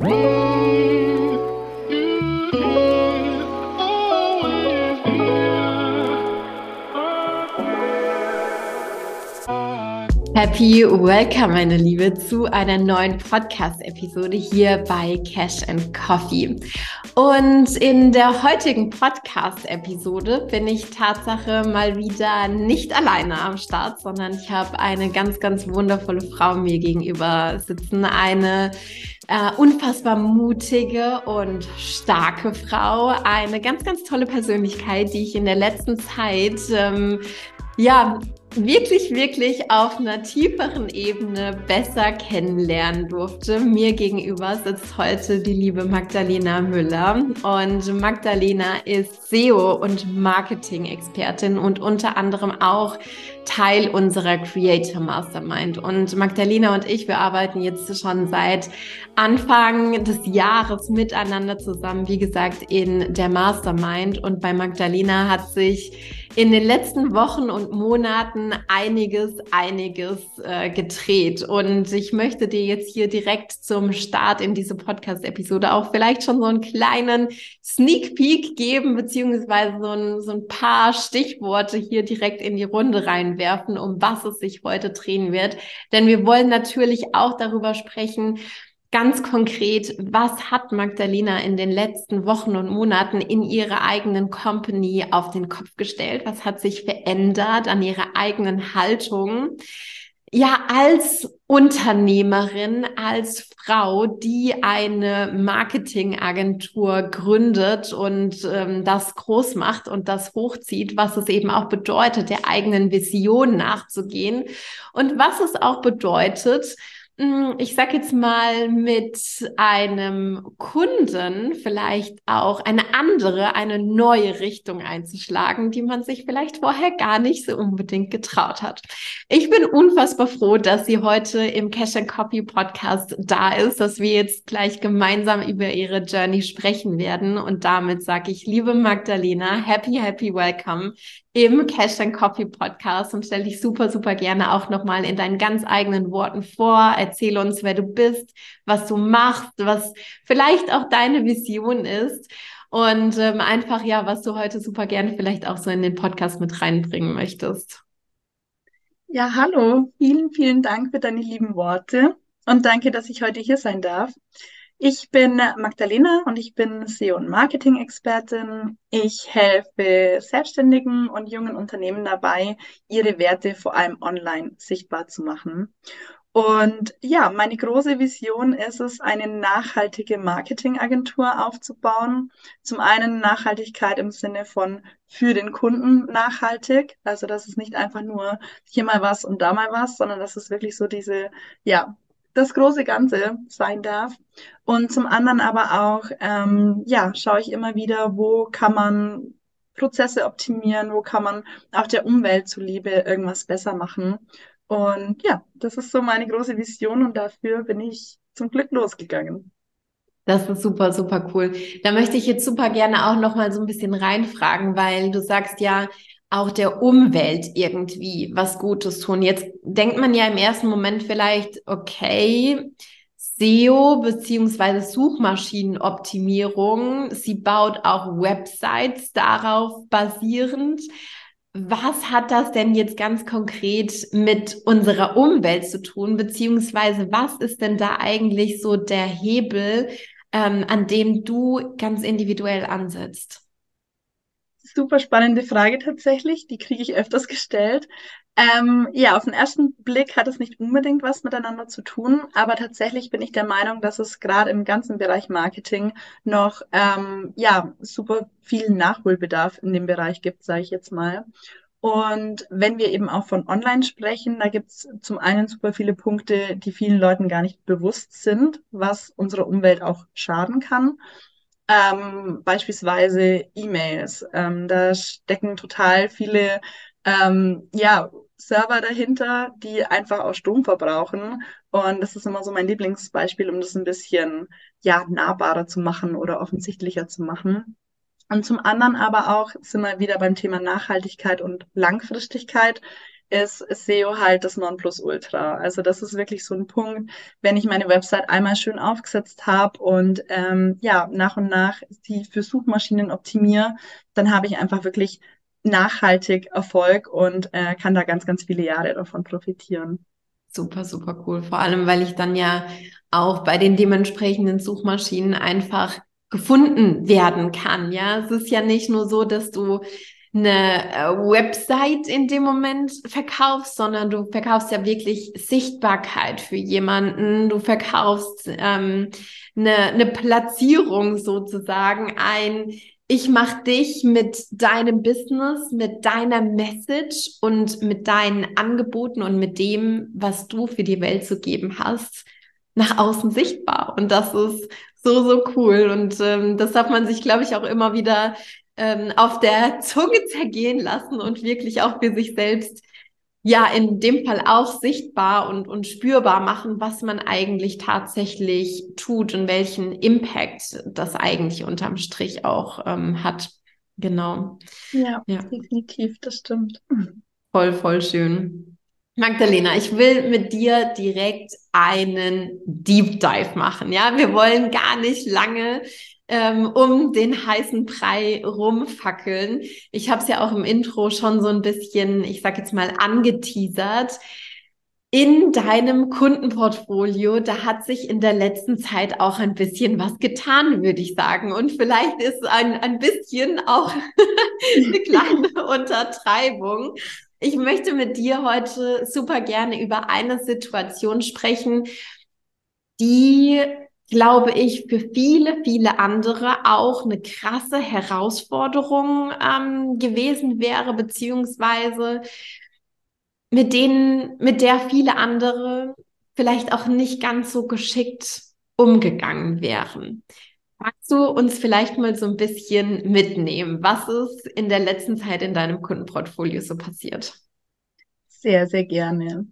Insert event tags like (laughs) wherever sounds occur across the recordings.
Happy Welcome, meine Liebe, zu einer neuen Podcast-Episode hier bei Cash and Coffee. Und in der heutigen Podcast-Episode bin ich Tatsache mal wieder nicht alleine am Start, sondern ich habe eine ganz, ganz wundervolle Frau mir gegenüber sitzen. Eine äh, unfassbar mutige und starke Frau. Eine ganz, ganz tolle Persönlichkeit, die ich in der letzten Zeit ähm, ja, wirklich, wirklich auf einer tieferen Ebene besser kennenlernen durfte. Mir gegenüber sitzt heute die liebe Magdalena Müller und Magdalena ist SEO und Marketing-Expertin und unter anderem auch Teil unserer Creator Mastermind. Und Magdalena und ich, wir arbeiten jetzt schon seit Anfang des Jahres miteinander zusammen, wie gesagt, in der Mastermind. Und bei Magdalena hat sich in den letzten Wochen und Monaten einiges, einiges äh, gedreht. Und ich möchte dir jetzt hier direkt zum Start in diese Podcast-Episode auch vielleicht schon so einen kleinen Sneak Peek geben, beziehungsweise so ein, so ein paar Stichworte hier direkt in die Runde reinwerfen, um was es sich heute drehen wird. Denn wir wollen natürlich auch darüber sprechen, ganz konkret, was hat Magdalena in den letzten Wochen und Monaten in ihrer eigenen Company auf den Kopf gestellt? Was hat sich verändert an ihrer eigenen Haltung? Ja, als Unternehmerin, als Frau, die eine Marketingagentur gründet und ähm, das groß macht und das hochzieht, was es eben auch bedeutet, der eigenen Vision nachzugehen und was es auch bedeutet, ich sag jetzt mal, mit einem Kunden vielleicht auch eine andere, eine neue Richtung einzuschlagen, die man sich vielleicht vorher gar nicht so unbedingt getraut hat. Ich bin unfassbar froh, dass sie heute im Cash and Copy Podcast da ist, dass wir jetzt gleich gemeinsam über ihre Journey sprechen werden. Und damit sage ich, liebe Magdalena, happy, happy welcome im Cash and Coffee Podcast und stell dich super, super gerne auch nochmal in deinen ganz eigenen Worten vor. Erzähl uns, wer du bist, was du machst, was vielleicht auch deine Vision ist und ähm, einfach ja, was du heute super gerne vielleicht auch so in den Podcast mit reinbringen möchtest. Ja, hallo, vielen, vielen Dank für deine lieben Worte und danke, dass ich heute hier sein darf. Ich bin Magdalena und ich bin SEO- und Marketing-Expertin. Ich helfe Selbstständigen und jungen Unternehmen dabei, ihre Werte vor allem online sichtbar zu machen. Und ja, meine große Vision ist es, eine nachhaltige Marketingagentur aufzubauen. Zum einen Nachhaltigkeit im Sinne von für den Kunden nachhaltig. Also, dass es nicht einfach nur hier mal was und da mal was, sondern dass es wirklich so diese, ja, das große Ganze sein darf. Und zum anderen aber auch, ähm, ja, schaue ich immer wieder, wo kann man Prozesse optimieren, wo kann man auch der Umwelt zuliebe irgendwas besser machen. Und ja, das ist so meine große Vision und dafür bin ich zum Glück losgegangen. Das ist super, super cool. Da möchte ich jetzt super gerne auch noch mal so ein bisschen reinfragen, weil du sagst ja, auch der Umwelt irgendwie was Gutes tun. Jetzt denkt man ja im ersten Moment vielleicht, okay, SEO beziehungsweise Suchmaschinenoptimierung, sie baut auch Websites darauf basierend. Was hat das denn jetzt ganz konkret mit unserer Umwelt zu tun? Beziehungsweise was ist denn da eigentlich so der Hebel, ähm, an dem du ganz individuell ansetzt? Super spannende Frage tatsächlich. Die kriege ich öfters gestellt. Ähm, ja, auf den ersten Blick hat es nicht unbedingt was miteinander zu tun, aber tatsächlich bin ich der Meinung, dass es gerade im ganzen Bereich Marketing noch ähm, ja super viel Nachholbedarf in dem Bereich gibt, sage ich jetzt mal. Und wenn wir eben auch von Online sprechen, da gibt es zum einen super viele Punkte, die vielen Leuten gar nicht bewusst sind, was unserer Umwelt auch schaden kann. Ähm, beispielsweise E-Mails. Ähm, da stecken total viele ähm, ja, Server dahinter, die einfach auch Strom verbrauchen. Und das ist immer so mein Lieblingsbeispiel, um das ein bisschen ja, nahbarer zu machen oder offensichtlicher zu machen. Und zum anderen aber auch sind wir wieder beim Thema Nachhaltigkeit und Langfristigkeit ist SEO halt das Nonplusultra. Also das ist wirklich so ein Punkt, wenn ich meine Website einmal schön aufgesetzt habe und ähm, ja, nach und nach die für Suchmaschinen optimiere, dann habe ich einfach wirklich nachhaltig Erfolg und äh, kann da ganz, ganz viele Jahre davon profitieren. Super, super cool. Vor allem, weil ich dann ja auch bei den dementsprechenden Suchmaschinen einfach gefunden werden kann. Ja, es ist ja nicht nur so, dass du eine äh, Website in dem Moment verkaufst, sondern du verkaufst ja wirklich Sichtbarkeit für jemanden. Du verkaufst ähm, eine, eine Platzierung sozusagen, ein ich mache dich mit deinem Business, mit deiner Message und mit deinen Angeboten und mit dem, was du für die Welt zu geben hast, nach außen sichtbar. Und das ist so, so cool. Und ähm, das darf man sich, glaube ich, auch immer wieder ähm, auf der Zunge zergehen lassen und wirklich auch für sich selbst ja in dem Fall auch sichtbar und, und spürbar machen, was man eigentlich tatsächlich tut und welchen Impact das eigentlich unterm Strich auch ähm, hat. Genau. Ja, ja, definitiv, das stimmt. Voll, voll schön. Magdalena, ich will mit dir direkt einen Deep Dive machen. Ja, wir wollen gar nicht lange ähm, um den heißen Brei rumfackeln. Ich habe es ja auch im Intro schon so ein bisschen, ich sag jetzt mal, angeteasert. In deinem Kundenportfolio, da hat sich in der letzten Zeit auch ein bisschen was getan, würde ich sagen. Und vielleicht ist ein, ein bisschen auch (laughs) eine kleine Untertreibung. Ich möchte mit dir heute super gerne über eine Situation sprechen, die glaube ich, für viele, viele andere auch eine krasse Herausforderung ähm, gewesen wäre, beziehungsweise mit denen, mit der viele andere vielleicht auch nicht ganz so geschickt umgegangen wären. Magst du uns vielleicht mal so ein bisschen mitnehmen? Was ist in der letzten Zeit in deinem Kundenportfolio so passiert? Sehr, sehr gerne.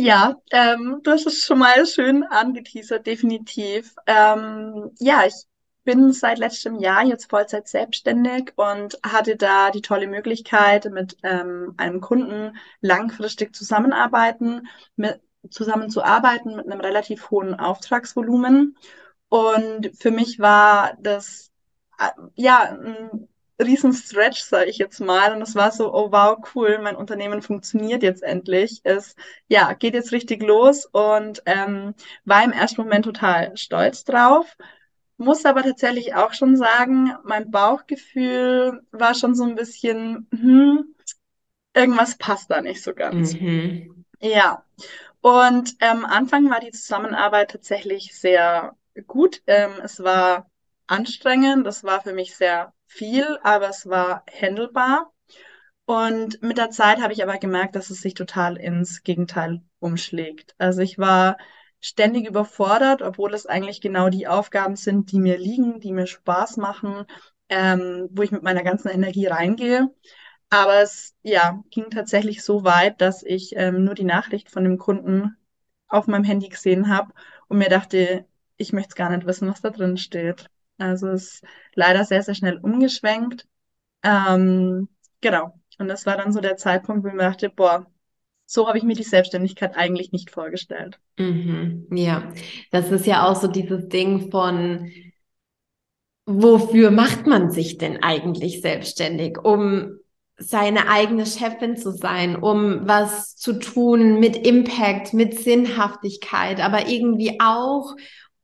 Ja, ähm, du hast es schon mal schön angeteasert, definitiv. Ähm, ja, ich bin seit letztem Jahr jetzt Vollzeit selbstständig und hatte da die tolle Möglichkeit, mit ähm, einem Kunden langfristig zusammenarbeiten, mit, zusammenzuarbeiten mit einem relativ hohen Auftragsvolumen. Und für mich war das äh, ja ein riesen Stretch, sage ich jetzt mal. Und es war so, oh wow, cool, mein Unternehmen funktioniert jetzt endlich. Es ja, geht jetzt richtig los und ähm, war im ersten Moment total stolz drauf. Muss aber tatsächlich auch schon sagen, mein Bauchgefühl war schon so ein bisschen, hm, irgendwas passt da nicht so ganz. Mhm. Ja. Und am ähm, Anfang war die Zusammenarbeit tatsächlich sehr gut. Ähm, es war anstrengend, das war für mich sehr viel, aber es war handelbar. Und mit der Zeit habe ich aber gemerkt, dass es sich total ins Gegenteil umschlägt. Also ich war ständig überfordert, obwohl es eigentlich genau die Aufgaben sind, die mir liegen, die mir Spaß machen, ähm, wo ich mit meiner ganzen Energie reingehe. Aber es ja, ging tatsächlich so weit, dass ich ähm, nur die Nachricht von dem Kunden auf meinem Handy gesehen habe und mir dachte, ich möchte gar nicht wissen, was da drin steht. Also es ist leider sehr, sehr schnell umgeschwenkt. Ähm, genau. Und das war dann so der Zeitpunkt, wo ich mir dachte, boah, so habe ich mir die Selbstständigkeit eigentlich nicht vorgestellt. Mhm, ja, das ist ja auch so dieses Ding von, wofür macht man sich denn eigentlich selbstständig? Um seine eigene Chefin zu sein, um was zu tun mit Impact, mit Sinnhaftigkeit, aber irgendwie auch,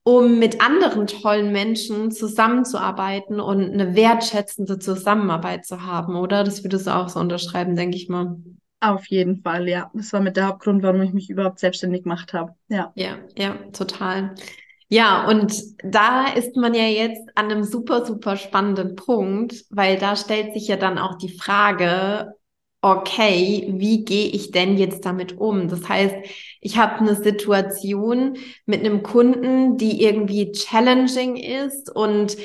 um mit anderen tollen Menschen zusammenzuarbeiten und eine wertschätzende Zusammenarbeit zu haben, oder? Das würdest du auch so unterschreiben, denke ich mal. Auf jeden Fall, ja. Das war mit der Hauptgrund, warum ich mich überhaupt selbstständig gemacht habe. Ja. Ja, ja, total. Ja, und da ist man ja jetzt an einem super, super spannenden Punkt, weil da stellt sich ja dann auch die Frage, okay, wie gehe ich denn jetzt damit um? Das heißt, ich habe eine Situation mit einem Kunden, die irgendwie challenging ist und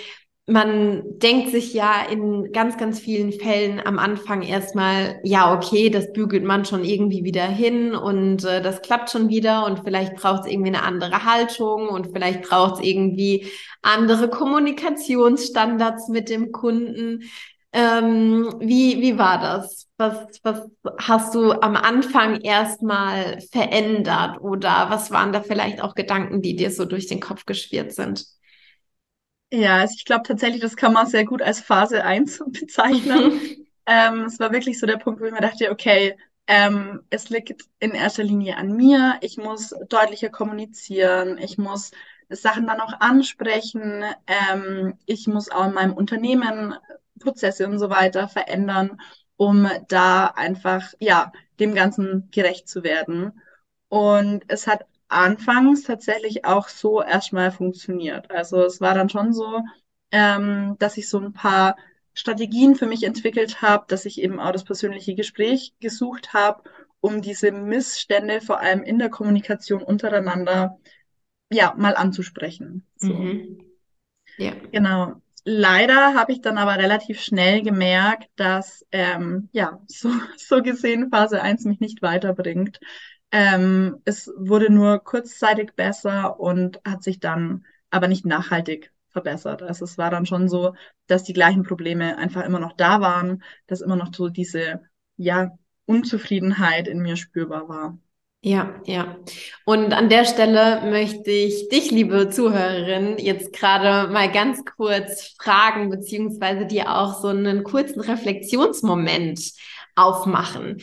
man denkt sich ja in ganz, ganz vielen Fällen am Anfang erstmal, ja, okay, das bügelt man schon irgendwie wieder hin und äh, das klappt schon wieder und vielleicht braucht es irgendwie eine andere Haltung und vielleicht braucht es irgendwie andere Kommunikationsstandards mit dem Kunden. Ähm, wie, wie war das? Was, was hast du am Anfang erstmal verändert oder was waren da vielleicht auch Gedanken, die dir so durch den Kopf geschwirrt sind? Ja, also ich glaube tatsächlich, das kann man sehr gut als Phase (laughs) 1 bezeichnen. (laughs) ähm, es war wirklich so der Punkt, wo ich mir dachte, okay, ähm, es liegt in erster Linie an mir. Ich muss deutlicher kommunizieren. Ich muss Sachen dann auch ansprechen. Ähm, ich muss auch in meinem Unternehmen Prozesse und so weiter verändern, um da einfach, ja, dem Ganzen gerecht zu werden. Und es hat anfangs tatsächlich auch so erstmal funktioniert. Also es war dann schon so, ähm, dass ich so ein paar Strategien für mich entwickelt habe, dass ich eben auch das persönliche Gespräch gesucht habe, um diese Missstände vor allem in der Kommunikation untereinander ja mal anzusprechen. So. Mhm. Ja. Genau. Leider habe ich dann aber relativ schnell gemerkt, dass ähm, ja so, (laughs) so gesehen Phase 1 mich nicht weiterbringt. Ähm, es wurde nur kurzzeitig besser und hat sich dann aber nicht nachhaltig verbessert. Also es war dann schon so, dass die gleichen Probleme einfach immer noch da waren, dass immer noch so diese, ja, Unzufriedenheit in mir spürbar war. Ja, ja. Und an der Stelle möchte ich dich, liebe Zuhörerin, jetzt gerade mal ganz kurz fragen, beziehungsweise dir auch so einen kurzen Reflexionsmoment aufmachen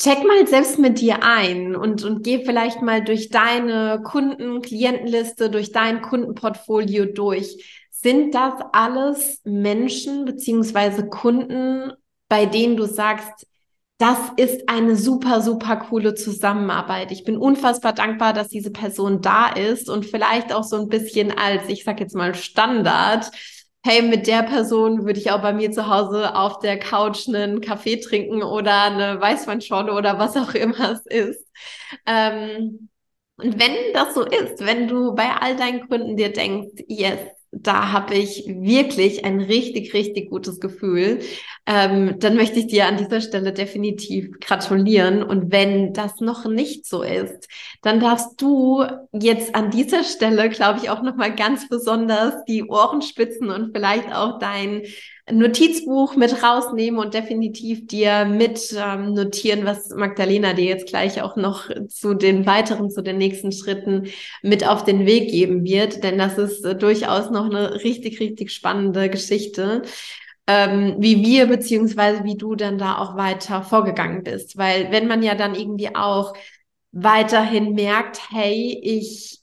check mal selbst mit dir ein und, und geh vielleicht mal durch deine Kunden, Klientenliste, durch dein Kundenportfolio durch. Sind das alles Menschen beziehungsweise Kunden, bei denen du sagst, das ist eine super, super coole Zusammenarbeit. Ich bin unfassbar dankbar, dass diese Person da ist und vielleicht auch so ein bisschen als, ich sag jetzt mal, Standard hey, mit der Person würde ich auch bei mir zu Hause auf der Couch einen Kaffee trinken oder eine Weißweinschorle oder was auch immer es ist. Ähm, und wenn das so ist, wenn du bei all deinen Kunden dir denkst, yes, da habe ich wirklich ein richtig, richtig gutes Gefühl. Ähm, dann möchte ich dir an dieser Stelle definitiv gratulieren. Und wenn das noch nicht so ist, dann darfst du jetzt an dieser Stelle, glaube ich, auch nochmal ganz besonders die Ohren spitzen und vielleicht auch dein Notizbuch mit rausnehmen und definitiv dir mit ähm, notieren, was Magdalena dir jetzt gleich auch noch zu den weiteren, zu den nächsten Schritten mit auf den Weg geben wird. Denn das ist äh, durchaus noch eine richtig, richtig spannende Geschichte. Ähm, wie wir beziehungsweise wie du dann da auch weiter vorgegangen bist. Weil wenn man ja dann irgendwie auch weiterhin merkt, hey, ich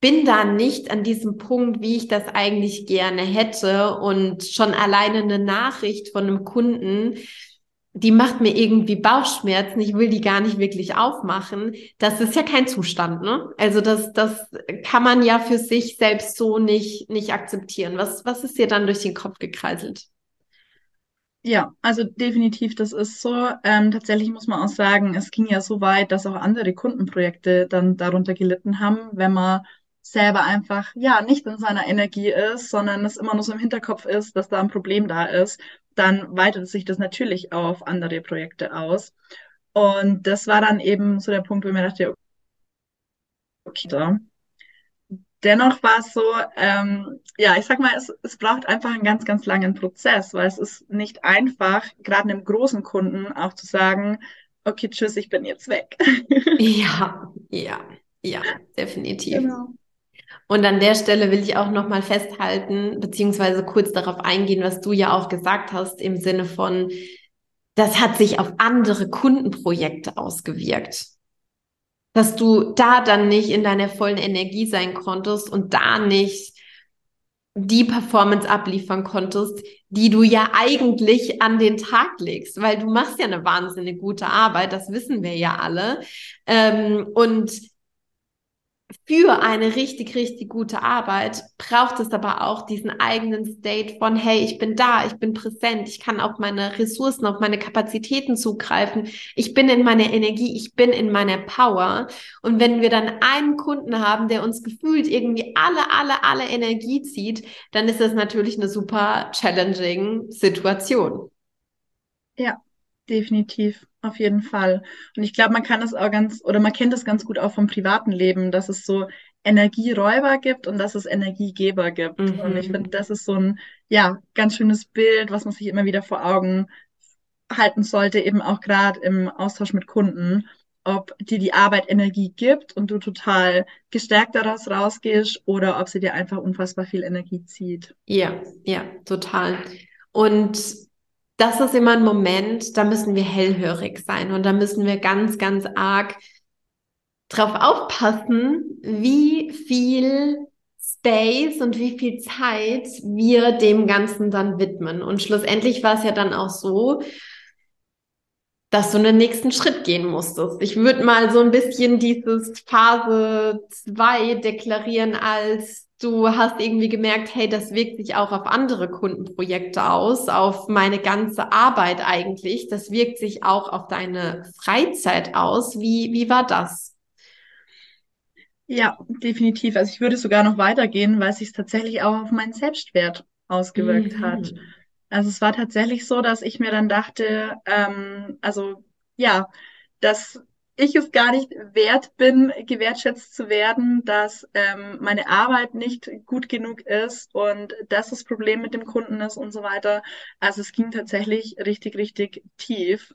bin da nicht an diesem Punkt, wie ich das eigentlich gerne hätte und schon alleine eine Nachricht von einem Kunden, die macht mir irgendwie Bauchschmerzen, ich will die gar nicht wirklich aufmachen. Das ist ja kein Zustand, ne? Also das, das kann man ja für sich selbst so nicht, nicht akzeptieren. Was, was ist dir dann durch den Kopf gekreiselt? Ja, also definitiv, das ist so. Ähm, tatsächlich muss man auch sagen, es ging ja so weit, dass auch andere Kundenprojekte dann darunter gelitten haben, wenn man selber einfach, ja, nicht in seiner Energie ist, sondern es immer nur so im Hinterkopf ist, dass da ein Problem da ist, dann weitet sich das natürlich auf andere Projekte aus. Und das war dann eben so der Punkt, wo ich mir dachte, okay, da. Dennoch war es so, ähm, ja, ich sag mal, es, es braucht einfach einen ganz, ganz langen Prozess, weil es ist nicht einfach, gerade einem großen Kunden auch zu sagen, okay, tschüss, ich bin jetzt weg. (laughs) ja, ja, ja, definitiv. Genau. Und an der Stelle will ich auch nochmal festhalten, beziehungsweise kurz darauf eingehen, was du ja auch gesagt hast, im Sinne von, das hat sich auf andere Kundenprojekte ausgewirkt. Dass du da dann nicht in deiner vollen Energie sein konntest und da nicht die Performance abliefern konntest, die du ja eigentlich an den Tag legst, weil du machst ja eine wahnsinnig gute Arbeit, das wissen wir ja alle. Ähm, und für eine richtig, richtig gute Arbeit braucht es aber auch diesen eigenen State von, hey, ich bin da, ich bin präsent, ich kann auf meine Ressourcen, auf meine Kapazitäten zugreifen, ich bin in meiner Energie, ich bin in meiner Power. Und wenn wir dann einen Kunden haben, der uns gefühlt irgendwie alle, alle, alle Energie zieht, dann ist das natürlich eine super challenging Situation. Ja, definitiv. Auf jeden Fall. Und ich glaube, man kann das auch ganz, oder man kennt das ganz gut auch vom privaten Leben, dass es so Energieräuber gibt und dass es Energiegeber gibt. Mhm. Und ich finde, das ist so ein, ja, ganz schönes Bild, was man sich immer wieder vor Augen halten sollte, eben auch gerade im Austausch mit Kunden, ob dir die Arbeit Energie gibt und du total gestärkt daraus rausgehst oder ob sie dir einfach unfassbar viel Energie zieht. Ja, ja, total. Und das ist immer ein Moment, da müssen wir hellhörig sein und da müssen wir ganz, ganz arg drauf aufpassen, wie viel Space und wie viel Zeit wir dem Ganzen dann widmen. Und schlussendlich war es ja dann auch so, dass du einen nächsten Schritt gehen musstest. Ich würde mal so ein bisschen dieses Phase 2 deklarieren als du hast irgendwie gemerkt, hey, das wirkt sich auch auf andere Kundenprojekte aus, auf meine ganze Arbeit eigentlich. Das wirkt sich auch auf deine Freizeit aus. Wie, wie war das? Ja, definitiv. Also ich würde sogar noch weitergehen, weil es sich tatsächlich auch auf meinen Selbstwert ausgewirkt mhm. hat. Also es war tatsächlich so, dass ich mir dann dachte, ähm, also ja, dass ich es gar nicht wert bin, gewertschätzt zu werden, dass ähm, meine Arbeit nicht gut genug ist und dass das Problem mit dem Kunden ist und so weiter. Also es ging tatsächlich richtig, richtig tief.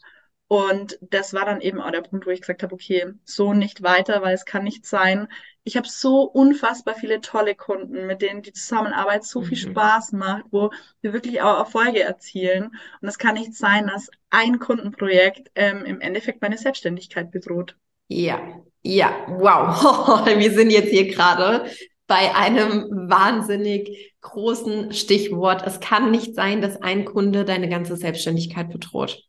Und das war dann eben auch der Punkt, wo ich gesagt habe, okay, so nicht weiter, weil es kann nicht sein. Ich habe so unfassbar viele tolle Kunden, mit denen die Zusammenarbeit so viel mhm. Spaß macht, wo wir wirklich auch Erfolge erzielen. Und es kann nicht sein, dass ein Kundenprojekt ähm, im Endeffekt meine Selbstständigkeit bedroht. Ja, ja, wow. (laughs) wir sind jetzt hier gerade bei einem wahnsinnig großen Stichwort. Es kann nicht sein, dass ein Kunde deine ganze Selbstständigkeit bedroht.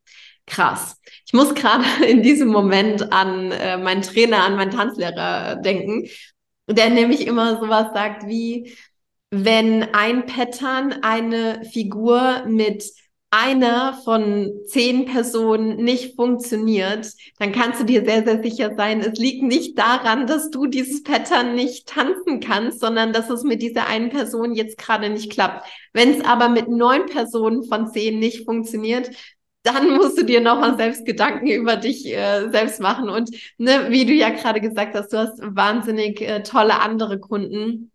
Krass. Ich muss gerade (laughs) in diesem Moment an äh, meinen Trainer, an meinen Tanzlehrer denken, der nämlich immer sowas sagt wie, wenn ein Pattern eine Figur mit einer von zehn Personen nicht funktioniert, dann kannst du dir sehr, sehr sicher sein, es liegt nicht daran, dass du dieses Pattern nicht tanzen kannst, sondern dass es mit dieser einen Person jetzt gerade nicht klappt. Wenn es aber mit neun Personen von zehn nicht funktioniert, dann musst du dir nochmal selbst Gedanken über dich äh, selbst machen. Und ne, wie du ja gerade gesagt hast, du hast wahnsinnig äh, tolle andere Kunden,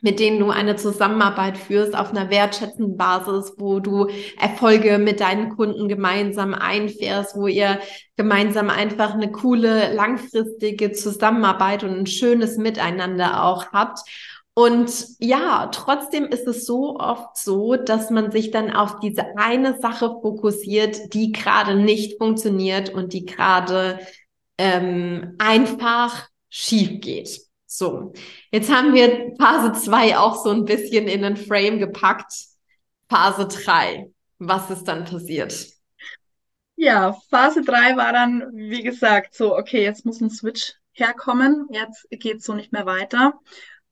mit denen du eine Zusammenarbeit führst auf einer wertschätzenden Basis, wo du Erfolge mit deinen Kunden gemeinsam einfährst, wo ihr gemeinsam einfach eine coole, langfristige Zusammenarbeit und ein schönes Miteinander auch habt. Und ja, trotzdem ist es so oft so, dass man sich dann auf diese eine Sache fokussiert, die gerade nicht funktioniert und die gerade ähm, einfach schief geht. So, jetzt haben wir Phase 2 auch so ein bisschen in den Frame gepackt. Phase 3, was ist dann passiert? Ja, Phase 3 war dann, wie gesagt, so, okay, jetzt muss ein Switch herkommen, jetzt geht's so nicht mehr weiter.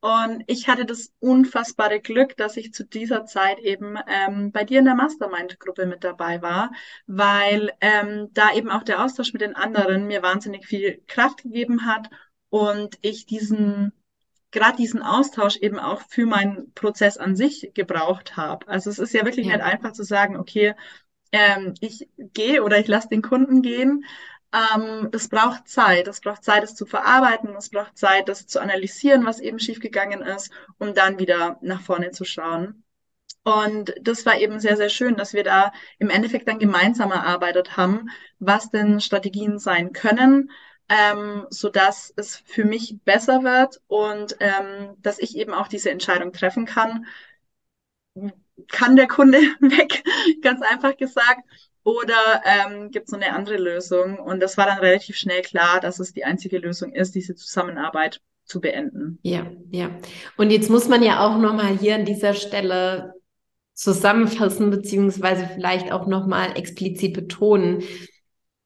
Und ich hatte das unfassbare Glück, dass ich zu dieser Zeit eben ähm, bei dir in der Mastermind-Gruppe mit dabei war, weil ähm, da eben auch der Austausch mit den anderen mir wahnsinnig viel Kraft gegeben hat und ich diesen gerade diesen Austausch eben auch für meinen Prozess an sich gebraucht habe. Also es ist ja wirklich ja. nicht einfach zu sagen, okay, ähm, ich gehe oder ich lasse den Kunden gehen, ähm, das braucht Zeit. Es braucht Zeit, das zu verarbeiten. Es braucht Zeit, das zu analysieren, was eben schiefgegangen ist, um dann wieder nach vorne zu schauen. Und das war eben sehr, sehr schön, dass wir da im Endeffekt dann gemeinsam erarbeitet haben, was denn Strategien sein können, ähm, so dass es für mich besser wird und ähm, dass ich eben auch diese Entscheidung treffen kann. Kann der Kunde (laughs) weg, ganz einfach gesagt, oder ähm, gibt es noch eine andere Lösung? Und das war dann relativ schnell klar, dass es die einzige Lösung ist, diese Zusammenarbeit zu beenden. Ja, ja. Und jetzt muss man ja auch nochmal hier an dieser Stelle zusammenfassen, beziehungsweise vielleicht auch nochmal explizit betonen.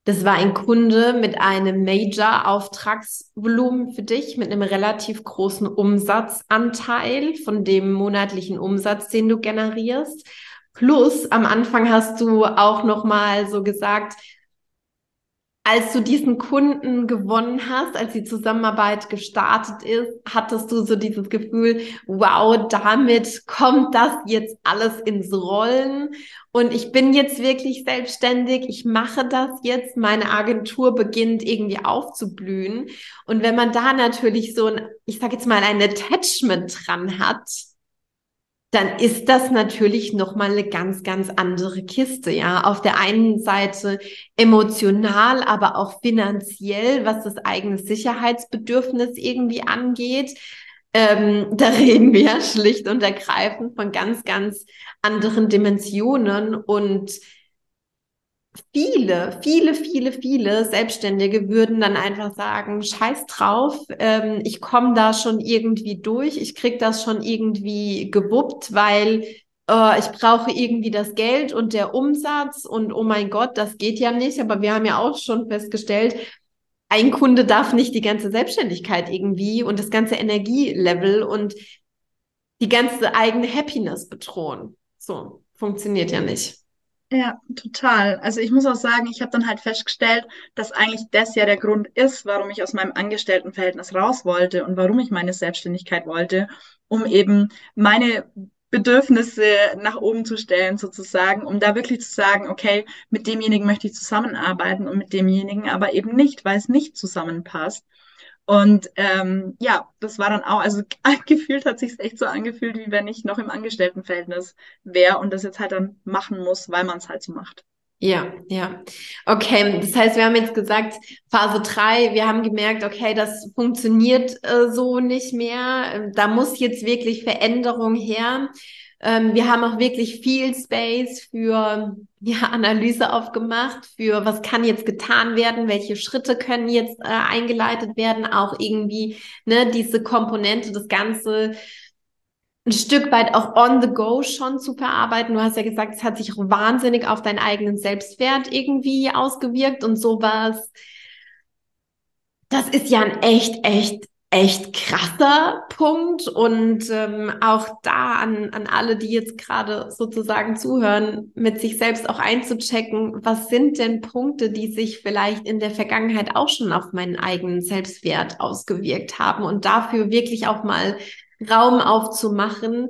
Das war ein Kunde mit einem Major-Auftragsvolumen für dich, mit einem relativ großen Umsatzanteil von dem monatlichen Umsatz, den du generierst. Plus am Anfang hast du auch noch mal so gesagt, als du diesen Kunden gewonnen hast, als die Zusammenarbeit gestartet ist, hattest du so dieses Gefühl, wow, damit kommt das jetzt alles ins Rollen. Und ich bin jetzt wirklich selbstständig, ich mache das jetzt, meine Agentur beginnt irgendwie aufzublühen. Und wenn man da natürlich so ein, ich sage jetzt mal, ein Attachment dran hat, dann ist das natürlich nochmal eine ganz, ganz andere Kiste, ja. Auf der einen Seite emotional, aber auch finanziell, was das eigene Sicherheitsbedürfnis irgendwie angeht. Ähm, (laughs) da reden wir schlicht und ergreifend von ganz, ganz anderen Dimensionen und viele, viele, viele, viele Selbstständige würden dann einfach sagen, scheiß drauf, ähm, ich komme da schon irgendwie durch, ich krieg das schon irgendwie gewuppt, weil äh, ich brauche irgendwie das Geld und der Umsatz und oh mein Gott, das geht ja nicht. Aber wir haben ja auch schon festgestellt, ein Kunde darf nicht die ganze Selbstständigkeit irgendwie und das ganze Energielevel und die ganze eigene Happiness bedrohen. So funktioniert ja nicht. Ja, total. Also ich muss auch sagen, ich habe dann halt festgestellt, dass eigentlich das ja der Grund ist, warum ich aus meinem Angestelltenverhältnis raus wollte und warum ich meine Selbstständigkeit wollte, um eben meine Bedürfnisse nach oben zu stellen, sozusagen, um da wirklich zu sagen, okay, mit demjenigen möchte ich zusammenarbeiten und mit demjenigen aber eben nicht, weil es nicht zusammenpasst. Und ähm, ja, das war dann auch, also (laughs) gefühlt hat sich echt so angefühlt, wie wenn ich noch im Angestelltenverhältnis wäre und das jetzt halt dann machen muss, weil man es halt so macht. Ja, ja. Okay, das heißt, wir haben jetzt gesagt, Phase 3, wir haben gemerkt, okay, das funktioniert äh, so nicht mehr. Da muss jetzt wirklich Veränderung her. Ähm, wir haben auch wirklich viel Space für ja, Analyse aufgemacht, für was kann jetzt getan werden, welche Schritte können jetzt äh, eingeleitet werden, auch irgendwie ne, diese Komponente, das Ganze ein Stück weit auch on the go schon zu verarbeiten. Du hast ja gesagt, es hat sich wahnsinnig auf deinen eigenen Selbstwert irgendwie ausgewirkt und sowas. Das ist ja ein echt, echt echt krasser Punkt. Und ähm, auch da an, an alle, die jetzt gerade sozusagen zuhören, mit sich selbst auch einzuchecken, was sind denn Punkte, die sich vielleicht in der Vergangenheit auch schon auf meinen eigenen Selbstwert ausgewirkt haben? Und dafür wirklich auch mal Raum aufzumachen,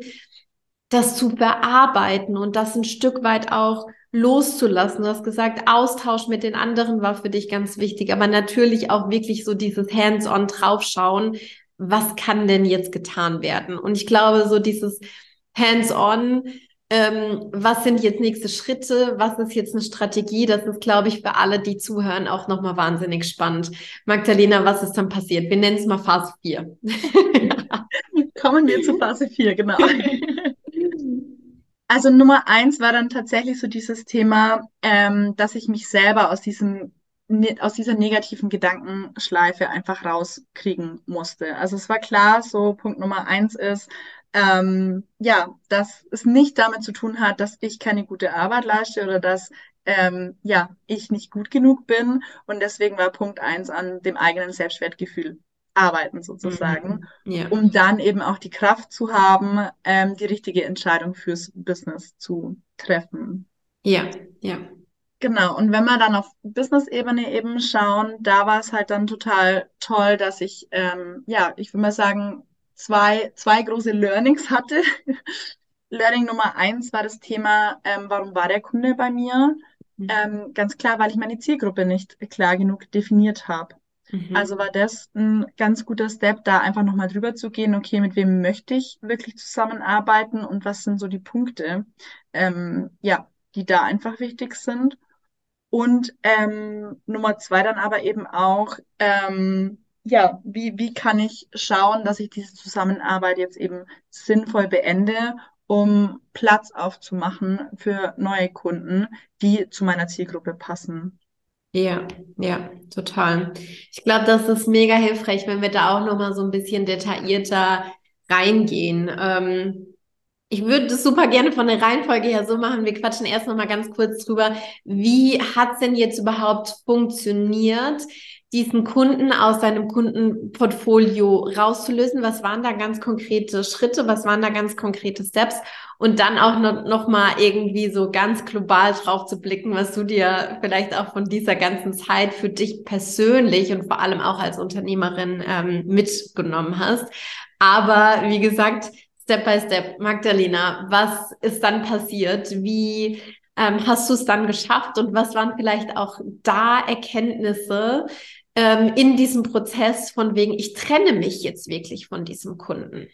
das zu bearbeiten und das ein Stück weit auch loszulassen. Du hast gesagt, Austausch mit den anderen war für dich ganz wichtig, aber natürlich auch wirklich so dieses Hands-on draufschauen. Was kann denn jetzt getan werden? Und ich glaube, so dieses Hands-on, ähm, was sind jetzt nächste Schritte? Was ist jetzt eine Strategie? Das ist, glaube ich, für alle, die zuhören, auch nochmal wahnsinnig spannend. Magdalena, was ist dann passiert? Wir nennen es mal Phase 4. (laughs) Kommen wir zu (laughs) Phase 4, genau. (laughs) Also Nummer eins war dann tatsächlich so dieses Thema, ähm, dass ich mich selber aus diesem ne, aus dieser negativen Gedankenschleife einfach rauskriegen musste. Also es war klar, so Punkt Nummer eins ist, ähm, ja, dass es nicht damit zu tun hat, dass ich keine gute Arbeit leiste oder dass ähm, ja ich nicht gut genug bin. Und deswegen war Punkt eins an dem eigenen Selbstwertgefühl arbeiten sozusagen, mhm. ja. um dann eben auch die Kraft zu haben, ähm, die richtige Entscheidung fürs Business zu treffen. Ja, ja. Genau, und wenn wir dann auf Business-Ebene eben schauen, da war es halt dann total toll, dass ich, ähm, ja, ich würde mal sagen, zwei, zwei große Learnings hatte. (laughs) Learning Nummer eins war das Thema, ähm, warum war der Kunde bei mir? Mhm. Ähm, ganz klar, weil ich meine Zielgruppe nicht klar genug definiert habe. Mhm. Also war das ein ganz guter Step, da einfach nochmal drüber zu gehen, okay, mit wem möchte ich wirklich zusammenarbeiten und was sind so die Punkte, ähm, ja, die da einfach wichtig sind. Und ähm, Nummer zwei dann aber eben auch, ähm, ja, wie, wie kann ich schauen, dass ich diese Zusammenarbeit jetzt eben sinnvoll beende, um Platz aufzumachen für neue Kunden, die zu meiner Zielgruppe passen. Ja, ja, total. Ich glaube, das ist mega hilfreich, wenn wir da auch nochmal so ein bisschen detaillierter reingehen. Ähm, Ich würde das super gerne von der Reihenfolge her so machen. Wir quatschen erst noch mal ganz kurz drüber. Wie hat es denn jetzt überhaupt funktioniert, diesen Kunden aus seinem Kundenportfolio rauszulösen? Was waren da ganz konkrete Schritte? Was waren da ganz konkrete Steps? Und dann auch noch, noch mal irgendwie so ganz global drauf zu blicken, was du dir vielleicht auch von dieser ganzen Zeit für dich persönlich und vor allem auch als Unternehmerin ähm, mitgenommen hast. Aber wie gesagt, Step by Step. Magdalena, was ist dann passiert? Wie ähm, hast du es dann geschafft und was waren vielleicht auch da Erkenntnisse ähm, in diesem Prozess von wegen, ich trenne mich jetzt wirklich von diesem Kunden?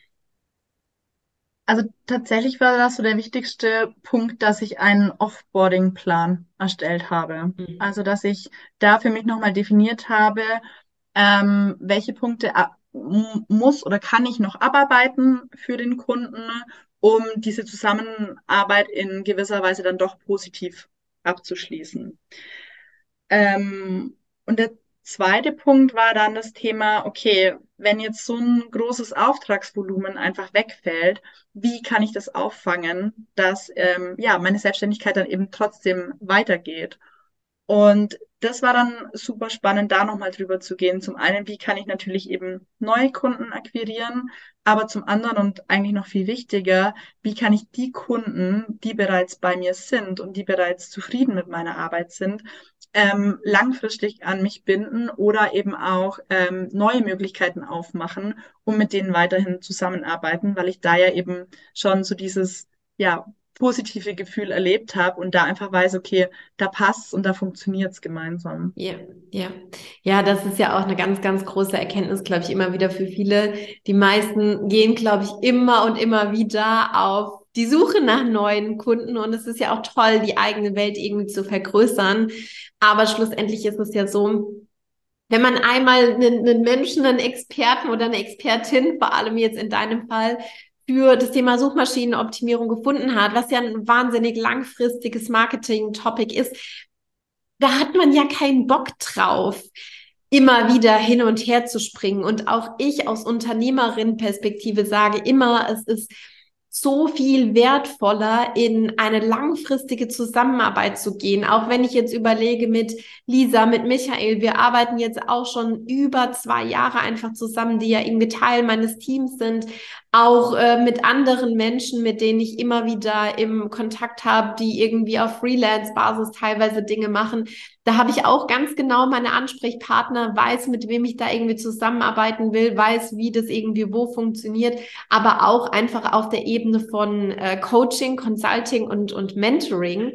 Also tatsächlich war das so der wichtigste Punkt, dass ich einen Offboarding-Plan erstellt habe. Mhm. Also dass ich da für mich nochmal definiert habe, ähm, welche Punkte muss oder kann ich noch abarbeiten für den Kunden, um diese Zusammenarbeit in gewisser Weise dann doch positiv abzuschließen. Ähm, und der zweite Punkt war dann das Thema, okay, wenn jetzt so ein großes Auftragsvolumen einfach wegfällt, wie kann ich das auffangen, dass ähm, ja meine Selbstständigkeit dann eben trotzdem weitergeht? Und das war dann super spannend, da nochmal drüber zu gehen. Zum einen, wie kann ich natürlich eben neue Kunden akquirieren, aber zum anderen und eigentlich noch viel wichtiger, wie kann ich die Kunden, die bereits bei mir sind und die bereits zufrieden mit meiner Arbeit sind, ähm, langfristig an mich binden oder eben auch ähm, neue Möglichkeiten aufmachen, um mit denen weiterhin zusammenarbeiten, weil ich da ja eben schon so dieses ja, positive Gefühl erlebt habe und da einfach weiß, okay, da passt und da funktioniert es gemeinsam. Ja, ja. Ja, das ist ja auch eine ganz, ganz große Erkenntnis, glaube ich, immer wieder für viele. Die meisten gehen, glaube ich, immer und immer wieder auf die Suche nach neuen Kunden und es ist ja auch toll, die eigene Welt irgendwie zu vergrößern. Aber schlussendlich ist es ja so, wenn man einmal einen, einen Menschen, einen Experten oder eine Expertin, vor allem jetzt in deinem Fall, für das Thema Suchmaschinenoptimierung gefunden hat, was ja ein wahnsinnig langfristiges Marketing-Topic ist, da hat man ja keinen Bock drauf, immer wieder hin und her zu springen. Und auch ich aus Unternehmerin-Perspektive sage immer, es ist so viel wertvoller, in eine langfristige Zusammenarbeit zu gehen. Auch wenn ich jetzt überlege mit Lisa, mit Michael, wir arbeiten jetzt auch schon über zwei Jahre einfach zusammen, die ja irgendwie Teil meines Teams sind. Auch äh, mit anderen Menschen, mit denen ich immer wieder im Kontakt habe, die irgendwie auf Freelance-Basis teilweise Dinge machen. Da habe ich auch ganz genau meine Ansprechpartner, weiß, mit wem ich da irgendwie zusammenarbeiten will, weiß, wie das irgendwie wo funktioniert, aber auch einfach auf der Ebene von äh, Coaching, Consulting und, und Mentoring,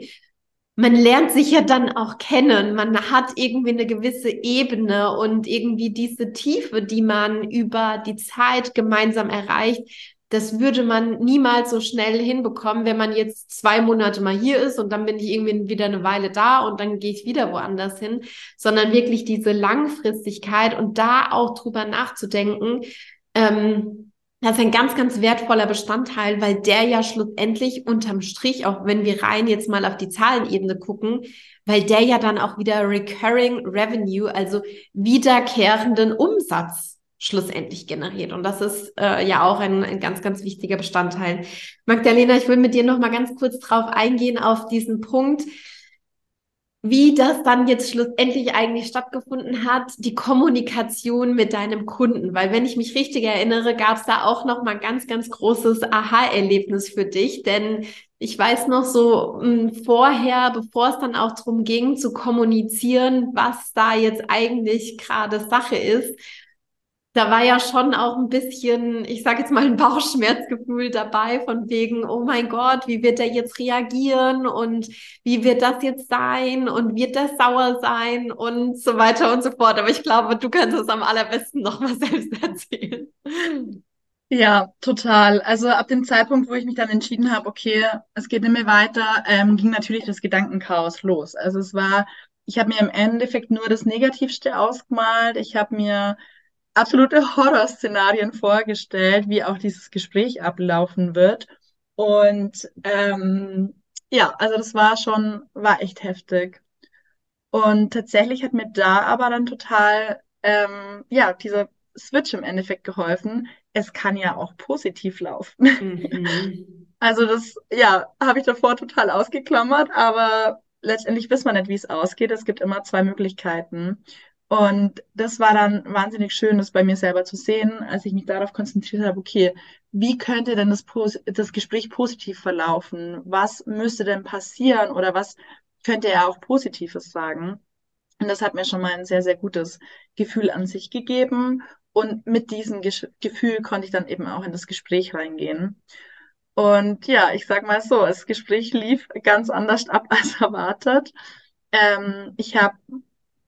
man lernt sich ja dann auch kennen. Man hat irgendwie eine gewisse Ebene und irgendwie diese Tiefe, die man über die Zeit gemeinsam erreicht. Das würde man niemals so schnell hinbekommen, wenn man jetzt zwei Monate mal hier ist und dann bin ich irgendwie wieder eine Weile da und dann gehe ich wieder woanders hin, sondern wirklich diese Langfristigkeit und da auch drüber nachzudenken, ähm, das ist ein ganz, ganz wertvoller Bestandteil, weil der ja schlussendlich unterm Strich, auch wenn wir rein jetzt mal auf die Zahlenebene gucken, weil der ja dann auch wieder Recurring Revenue, also wiederkehrenden Umsatz schlussendlich generiert. Und das ist äh, ja auch ein, ein ganz, ganz wichtiger Bestandteil. Magdalena, ich will mit dir noch mal ganz kurz drauf eingehen auf diesen Punkt, wie das dann jetzt schlussendlich eigentlich stattgefunden hat, die Kommunikation mit deinem Kunden. Weil wenn ich mich richtig erinnere, gab es da auch noch mal ganz, ganz großes Aha-Erlebnis für dich. Denn ich weiß noch so mh, hm, vorher, bevor es dann auch darum ging, zu kommunizieren, was da jetzt eigentlich gerade Sache ist, da war ja schon auch ein bisschen, ich sage jetzt mal, ein Bauchschmerzgefühl dabei, von wegen, oh mein Gott, wie wird er jetzt reagieren und wie wird das jetzt sein und wird das sauer sein und so weiter und so fort. Aber ich glaube, du kannst es am allerbesten nochmal (laughs) selbst erzählen. Ja, total. Also ab dem Zeitpunkt, wo ich mich dann entschieden habe, okay, es geht nicht mehr weiter, ähm, ging natürlich das Gedankenchaos los. Also es war, ich habe mir im Endeffekt nur das Negativste ausgemalt. Ich habe mir absolute Horrorszenarien vorgestellt, wie auch dieses Gespräch ablaufen wird. Und ähm, ja, also das war schon, war echt heftig. Und tatsächlich hat mir da aber dann total, ähm, ja, dieser Switch im Endeffekt geholfen. Es kann ja auch positiv laufen. Mhm. (laughs) Also das, ja, habe ich davor total ausgeklammert, aber letztendlich weiß man nicht, wie es ausgeht. Es gibt immer zwei Möglichkeiten. Und das war dann wahnsinnig schön, das bei mir selber zu sehen, als ich mich darauf konzentriert habe, okay, wie könnte denn das, das Gespräch positiv verlaufen? Was müsste denn passieren oder was könnte er auch Positives sagen? Und das hat mir schon mal ein sehr, sehr gutes Gefühl an sich gegeben. Und mit diesem Gefühl konnte ich dann eben auch in das Gespräch reingehen. Und ja, ich sag mal so, das Gespräch lief ganz anders ab (laughs) als erwartet. Ähm, ich habe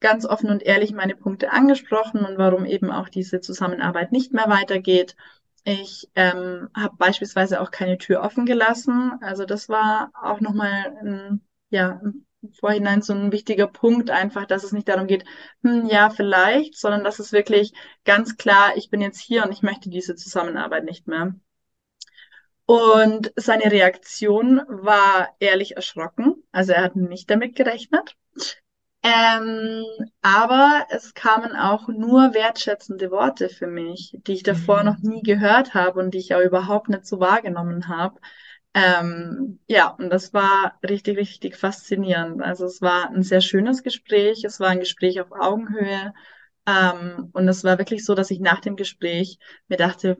ganz offen und ehrlich meine Punkte angesprochen und warum eben auch diese Zusammenarbeit nicht mehr weitergeht. Ich ähm, habe beispielsweise auch keine Tür offen gelassen. Also das war auch nochmal ein, ja, im Vorhinein so ein wichtiger Punkt, einfach, dass es nicht darum geht, hm, ja, vielleicht, sondern dass es wirklich ganz klar, ich bin jetzt hier und ich möchte diese Zusammenarbeit nicht mehr. Und seine Reaktion war ehrlich erschrocken. Also er hat nicht damit gerechnet. Ähm, aber es kamen auch nur wertschätzende Worte für mich, die ich davor mhm. noch nie gehört habe und die ich auch überhaupt nicht so wahrgenommen habe. Ähm, ja, und das war richtig, richtig faszinierend. Also es war ein sehr schönes Gespräch. Es war ein Gespräch auf Augenhöhe. Ähm, und es war wirklich so, dass ich nach dem Gespräch mir dachte,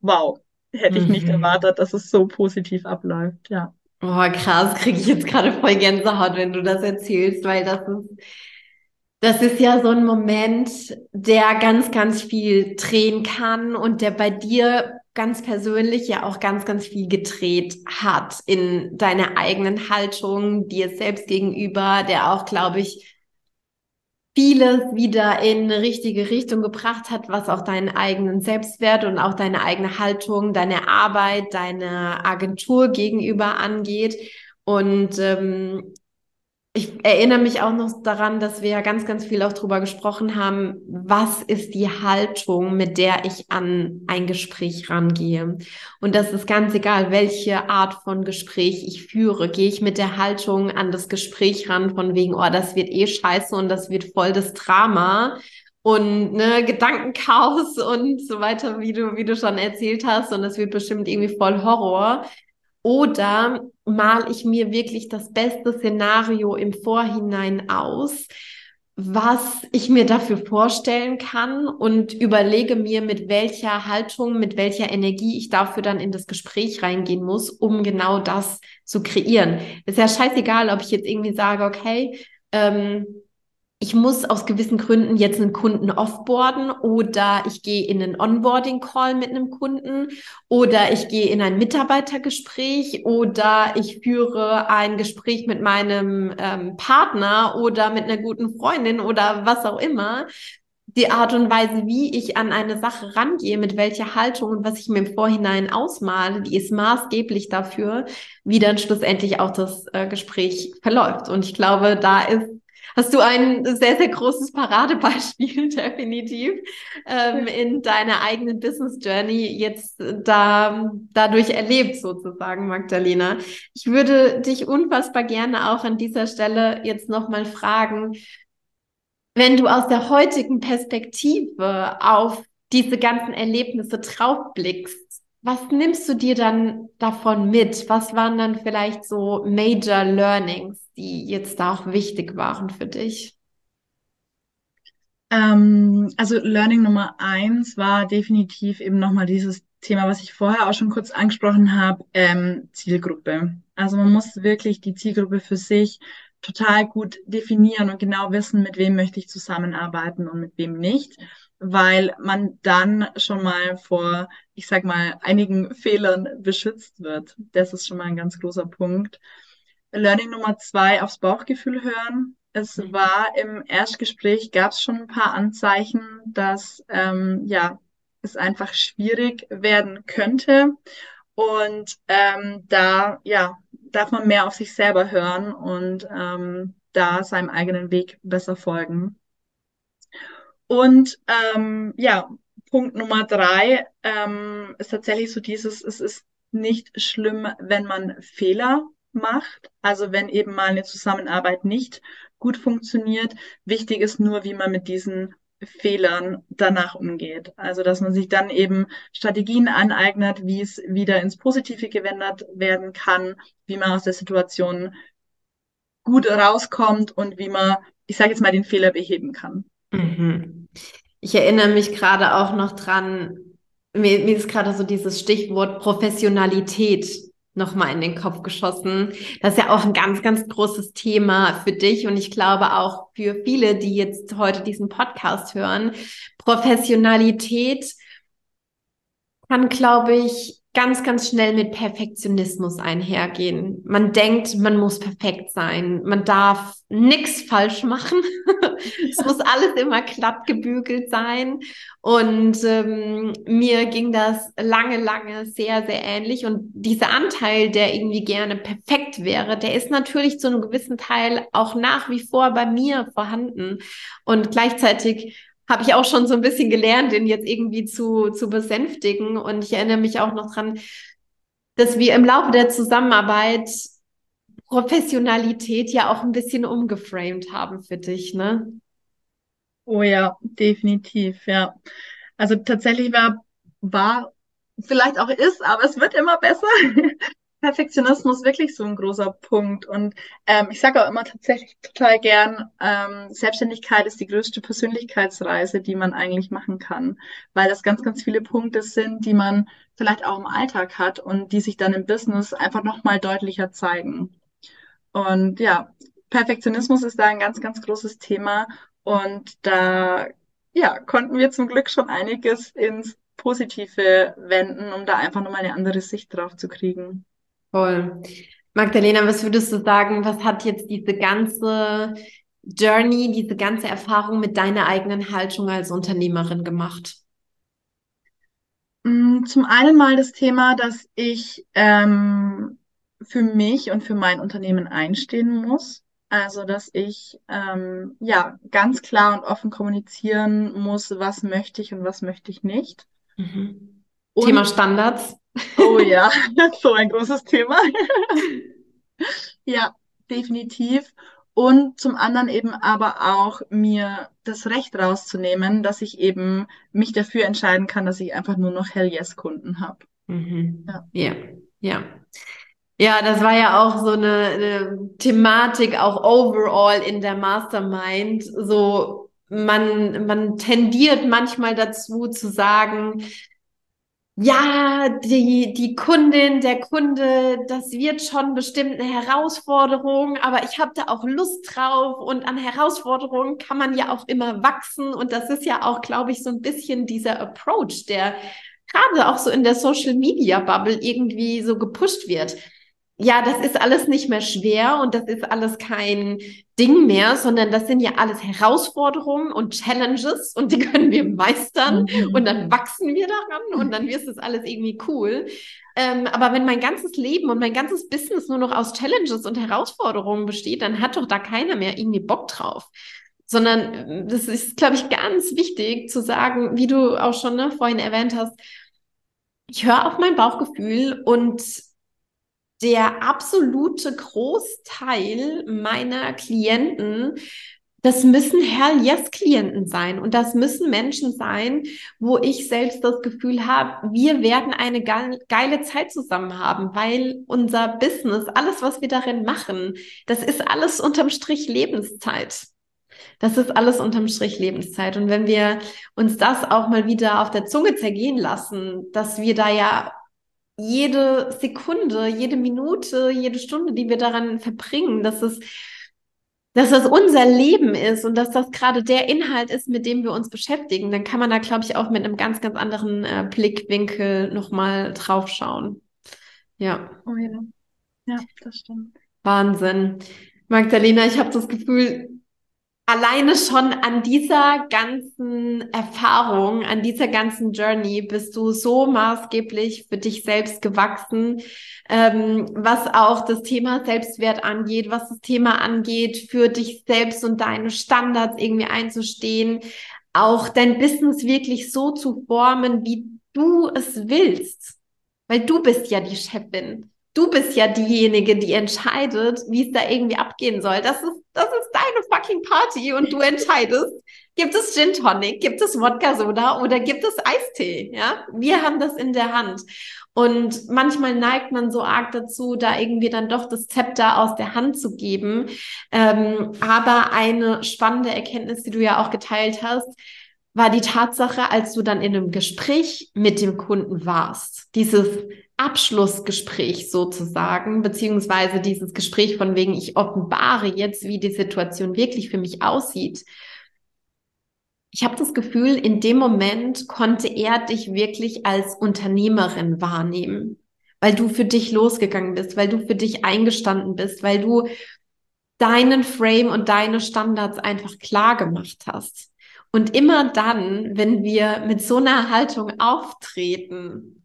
wow, hätte ich nicht mhm. erwartet, dass es so positiv abläuft, ja. Oh, krass, kriege ich jetzt gerade voll Gänsehaut, wenn du das erzählst, weil das ist, das ist ja so ein Moment, der ganz, ganz viel drehen kann und der bei dir ganz persönlich ja auch ganz, ganz viel gedreht hat in deiner eigenen Haltung, dir selbst gegenüber, der auch, glaube ich, vieles wieder in eine richtige Richtung gebracht hat, was auch deinen eigenen Selbstwert und auch deine eigene Haltung, deine Arbeit, deine Agentur gegenüber angeht. Und ähm, ich erinnere mich auch noch daran, dass wir ja ganz, ganz viel auch drüber gesprochen haben, was ist die Haltung, mit der ich an ein Gespräch rangehe. Und das ist ganz egal, welche Art von Gespräch ich führe. Gehe ich mit der Haltung an das Gespräch ran, von wegen, oh, das wird eh scheiße und das wird voll das Drama und ne, Gedankenchaos und so weiter, wie du, wie du schon erzählt hast. Und das wird bestimmt irgendwie voll Horror. Oder mal ich mir wirklich das beste Szenario im Vorhinein aus, was ich mir dafür vorstellen kann und überlege mir, mit welcher Haltung, mit welcher Energie ich dafür dann in das Gespräch reingehen muss, um genau das zu kreieren. Ist ja scheißegal, ob ich jetzt irgendwie sage, okay, ähm, ich muss aus gewissen Gründen jetzt einen Kunden offboarden oder ich gehe in einen Onboarding-Call mit einem Kunden oder ich gehe in ein Mitarbeitergespräch oder ich führe ein Gespräch mit meinem ähm, Partner oder mit einer guten Freundin oder was auch immer. Die Art und Weise, wie ich an eine Sache rangehe, mit welcher Haltung und was ich mir im Vorhinein ausmale, die ist maßgeblich dafür, wie dann schlussendlich auch das äh, Gespräch verläuft. Und ich glaube, da ist hast du ein sehr, sehr großes Paradebeispiel (laughs) definitiv ähm, in deiner eigenen Business Journey jetzt da dadurch erlebt sozusagen, Magdalena. Ich würde dich unfassbar gerne auch an dieser Stelle jetzt nochmal fragen, wenn du aus der heutigen Perspektive auf diese ganzen Erlebnisse draufblickst, was nimmst du dir dann davon mit? Was waren dann vielleicht so Major Learnings, die jetzt da auch wichtig waren für dich? Ähm, also Learning Nummer eins war definitiv eben nochmal dieses Thema, was ich vorher auch schon kurz angesprochen habe, ähm, Zielgruppe. Also man muss wirklich die Zielgruppe für sich total gut definieren und genau wissen, mit wem möchte ich zusammenarbeiten und mit wem nicht weil man dann schon mal vor, ich sag mal, einigen Fehlern beschützt wird. Das ist schon mal ein ganz großer Punkt. Learning Nummer zwei, aufs Bauchgefühl hören. Es mhm. war im Erstgespräch, gab es schon ein paar Anzeichen, dass ähm, ja, es einfach schwierig werden könnte. Und ähm, da ja, darf man mehr auf sich selber hören und ähm, da seinem eigenen Weg besser folgen. Und ähm, ja, Punkt Nummer drei ähm, ist tatsächlich so dieses, es ist nicht schlimm, wenn man Fehler macht. Also wenn eben mal eine Zusammenarbeit nicht gut funktioniert. Wichtig ist nur, wie man mit diesen Fehlern danach umgeht. Also dass man sich dann eben Strategien aneignet, wie es wieder ins Positive gewendet werden kann, wie man aus der Situation gut rauskommt und wie man, ich sage jetzt mal, den Fehler beheben kann. Mhm. Ich erinnere mich gerade auch noch dran, mir, mir ist gerade so dieses Stichwort Professionalität nochmal in den Kopf geschossen. Das ist ja auch ein ganz, ganz großes Thema für dich und ich glaube auch für viele, die jetzt heute diesen Podcast hören. Professionalität kann, glaube ich, ganz, ganz schnell mit Perfektionismus einhergehen. Man denkt, man muss perfekt sein. Man darf nichts falsch machen. (laughs) es muss alles immer glatt gebügelt sein. Und ähm, mir ging das lange, lange sehr, sehr ähnlich. Und dieser Anteil, der irgendwie gerne perfekt wäre, der ist natürlich zu einem gewissen Teil auch nach wie vor bei mir vorhanden. Und gleichzeitig habe ich auch schon so ein bisschen gelernt, den jetzt irgendwie zu, zu besänftigen. Und ich erinnere mich auch noch dran, dass wir im Laufe der Zusammenarbeit Professionalität ja auch ein bisschen umgeframed haben für dich, ne? Oh ja, definitiv, ja. Also tatsächlich war, war, vielleicht auch ist, aber es wird immer besser. Perfektionismus wirklich so ein großer Punkt. Und ähm, ich sage auch immer tatsächlich total gern, ähm, Selbstständigkeit ist die größte Persönlichkeitsreise, die man eigentlich machen kann, weil das ganz, ganz viele Punkte sind, die man vielleicht auch im Alltag hat und die sich dann im Business einfach nochmal deutlicher zeigen. Und ja, Perfektionismus ist da ein ganz, ganz großes Thema. Und da ja, konnten wir zum Glück schon einiges ins Positive wenden, um da einfach nochmal eine andere Sicht drauf zu kriegen. Voll. Magdalena, was würdest du sagen, was hat jetzt diese ganze Journey, diese ganze Erfahrung mit deiner eigenen Haltung als Unternehmerin gemacht? Mm, zum einen mal das Thema, dass ich ähm, für mich und für mein Unternehmen einstehen muss. Also, dass ich ähm, ja ganz klar und offen kommunizieren muss, was möchte ich und was möchte ich nicht. Mhm. Thema Standards. Oh ja, (laughs) so ein großes Thema. (laughs) ja, definitiv. Und zum anderen eben aber auch mir das Recht rauszunehmen, dass ich eben mich dafür entscheiden kann, dass ich einfach nur noch Hell Yes Kunden habe. Mhm. Ja. ja, ja. Ja, das war ja auch so eine, eine Thematik, auch overall in der Mastermind. So, man, man tendiert manchmal dazu zu sagen, ja, die, die Kundin, der Kunde, das wird schon bestimmt eine Herausforderung, aber ich habe da auch Lust drauf und an Herausforderungen kann man ja auch immer wachsen und das ist ja auch, glaube ich, so ein bisschen dieser Approach, der gerade auch so in der Social Media Bubble irgendwie so gepusht wird ja, das ist alles nicht mehr schwer und das ist alles kein Ding mehr, sondern das sind ja alles Herausforderungen und Challenges und die (laughs) können wir meistern mhm. und dann wachsen wir daran und dann wird es alles irgendwie cool. Ähm, aber wenn mein ganzes Leben und mein ganzes Business nur noch aus Challenges und Herausforderungen besteht, dann hat doch da keiner mehr irgendwie Bock drauf. Sondern äh, das ist, glaube ich, ganz wichtig zu sagen, wie du auch schon ne, vorhin erwähnt hast, ich höre auf mein Bauchgefühl und der absolute Großteil meiner Klienten, das müssen Hell Yes Klienten sein und das müssen Menschen sein, wo ich selbst das Gefühl habe, wir werden eine geile Zeit zusammen haben, weil unser Business, alles was wir darin machen, das ist alles unterm Strich Lebenszeit. Das ist alles unterm Strich Lebenszeit. Und wenn wir uns das auch mal wieder auf der Zunge zergehen lassen, dass wir da ja jede Sekunde, jede Minute, jede Stunde, die wir daran verbringen, dass es, dass das unser Leben ist und dass das gerade der Inhalt ist, mit dem wir uns beschäftigen, dann kann man da, glaube ich, auch mit einem ganz, ganz anderen äh, Blickwinkel nochmal drauf schauen. Ja. Oh ja. Ja, das stimmt. Wahnsinn. Magdalena, ich habe das Gefühl, alleine schon an dieser ganzen Erfahrung, an dieser ganzen Journey bist du so maßgeblich für dich selbst gewachsen, ähm, was auch das Thema Selbstwert angeht, was das Thema angeht, für dich selbst und deine Standards irgendwie einzustehen, auch dein Business wirklich so zu formen, wie du es willst, weil du bist ja die Chefin. Du bist ja diejenige, die entscheidet, wie es da irgendwie abgehen soll. Das ist, das ist deine fucking Party und du entscheidest, gibt es Gin Tonic, gibt es Wodka Soda oder gibt es Eistee? Ja, wir haben das in der Hand. Und manchmal neigt man so arg dazu, da irgendwie dann doch das Zepter aus der Hand zu geben. Ähm, aber eine spannende Erkenntnis, die du ja auch geteilt hast, war die Tatsache, als du dann in einem Gespräch mit dem Kunden warst, dieses Abschlussgespräch sozusagen, beziehungsweise dieses Gespräch von wegen, ich offenbare jetzt, wie die Situation wirklich für mich aussieht. Ich habe das Gefühl, in dem Moment konnte er dich wirklich als Unternehmerin wahrnehmen, weil du für dich losgegangen bist, weil du für dich eingestanden bist, weil du deinen Frame und deine Standards einfach klar gemacht hast. Und immer dann, wenn wir mit so einer Haltung auftreten,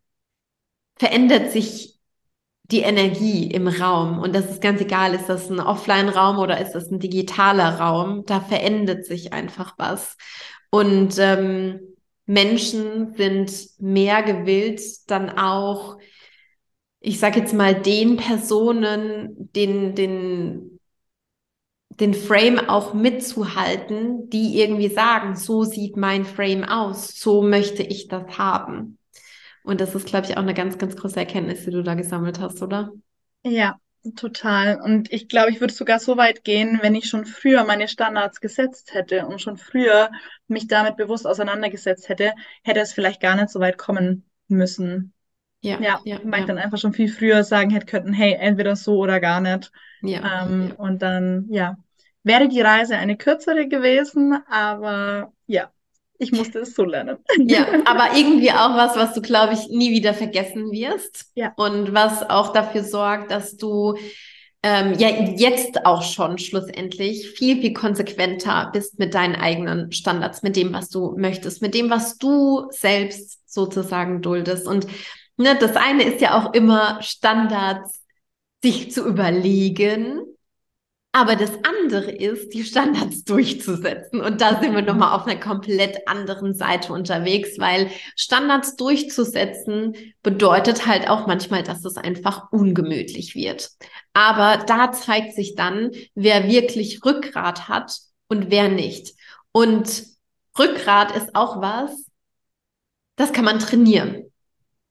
verändert sich die Energie im Raum. Und das ist ganz egal, ist das ein Offline-Raum oder ist das ein digitaler Raum? Da verändert sich einfach was. Und ähm, Menschen sind mehr gewillt, dann auch, ich sage jetzt mal, den Personen, den, den, den Frame auch mitzuhalten, die irgendwie sagen, so sieht mein Frame aus, so möchte ich das haben. Und das ist, glaube ich, auch eine ganz, ganz große Erkenntnis, die du da gesammelt hast, oder? Ja, Total. Und ich glaube, ich würde sogar so weit gehen, wenn ich schon früher meine Standards gesetzt hätte und schon früher mich damit bewusst auseinandergesetzt hätte, hätte es vielleicht gar nicht so weit kommen müssen. Ja, ja, ja weil ja. ich dann einfach schon viel früher sagen hätte können, hey, entweder so oder gar nicht. Ja, ähm, ja. Und dann, ja, wäre die Reise eine kürzere gewesen, aber ja, ich musste es so lernen. Ja, (laughs) aber irgendwie auch was, was du, glaube ich, nie wieder vergessen wirst. Ja. Und was auch dafür sorgt, dass du ähm, ja jetzt auch schon schlussendlich viel, viel konsequenter bist mit deinen eigenen Standards, mit dem, was du möchtest, mit dem, was du selbst sozusagen duldest. Und ne, das eine ist ja auch immer Standards sich zu überlegen, aber das andere ist, die Standards (laughs) durchzusetzen. Und da sind wir nochmal auf einer komplett anderen Seite unterwegs, weil Standards durchzusetzen bedeutet halt auch manchmal, dass es einfach ungemütlich wird. Aber da zeigt sich dann, wer wirklich Rückgrat hat und wer nicht. Und Rückgrat ist auch was, das kann man trainieren.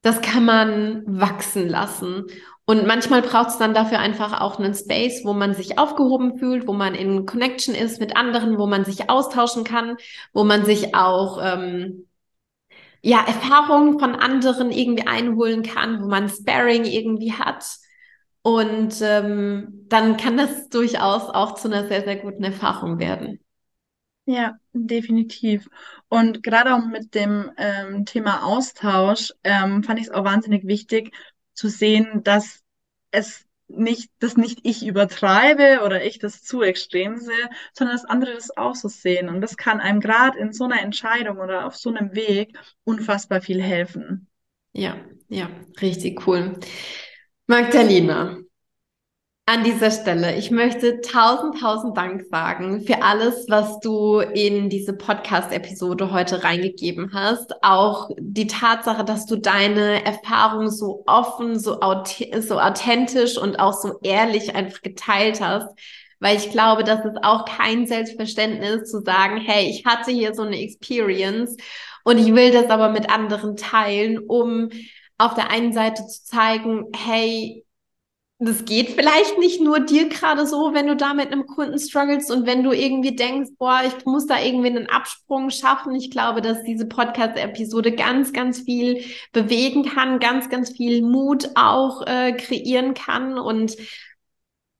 Das kann man wachsen lassen. Und manchmal braucht es dann dafür einfach auch einen Space, wo man sich aufgehoben fühlt, wo man in Connection ist mit anderen, wo man sich austauschen kann, wo man sich auch ähm, ja Erfahrungen von anderen irgendwie einholen kann, wo man Sparring irgendwie hat. Und ähm, dann kann das durchaus auch zu einer sehr, sehr guten Erfahrung werden. Ja, definitiv. Und gerade auch mit dem ähm, Thema Austausch ähm, fand ich es auch wahnsinnig wichtig, zu sehen, dass es nicht, dass nicht ich übertreibe oder ich das zu extrem sehe, sondern dass andere das auch so sehen. Und das kann einem gerade in so einer Entscheidung oder auf so einem Weg unfassbar viel helfen. Ja, ja, richtig cool. Magdalena, an dieser Stelle, ich möchte tausend, tausend Dank sagen für alles, was du in diese Podcast-Episode heute reingegeben hast. Auch die Tatsache, dass du deine Erfahrungen so offen, so, so authentisch und auch so ehrlich einfach geteilt hast. Weil ich glaube, das ist auch kein Selbstverständnis zu sagen, hey, ich hatte hier so eine Experience und ich will das aber mit anderen teilen, um auf der einen Seite zu zeigen, hey, das geht vielleicht nicht nur dir gerade so, wenn du da mit einem Kunden struggles und wenn du irgendwie denkst, boah, ich muss da irgendwie einen Absprung schaffen. Ich glaube, dass diese Podcast-Episode ganz, ganz viel bewegen kann, ganz, ganz viel Mut auch äh, kreieren kann und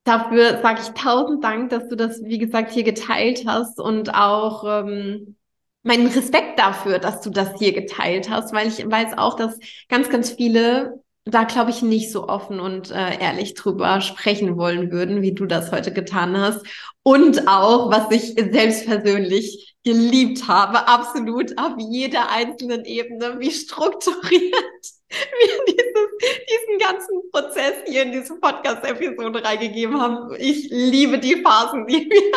dafür sage ich tausend Dank, dass du das, wie gesagt, hier geteilt hast und auch ähm, meinen Respekt dafür, dass du das hier geteilt hast, weil ich weiß auch, dass ganz, ganz viele da, glaube ich, nicht so offen und äh, ehrlich drüber sprechen wollen würden, wie du das heute getan hast. Und auch, was ich selbst persönlich geliebt habe, absolut auf jeder einzelnen Ebene, wie strukturiert (laughs) wir dieses, diesen ganzen Prozess hier in diese Podcast-Episode reingegeben haben. Ich liebe die Phasen, die wir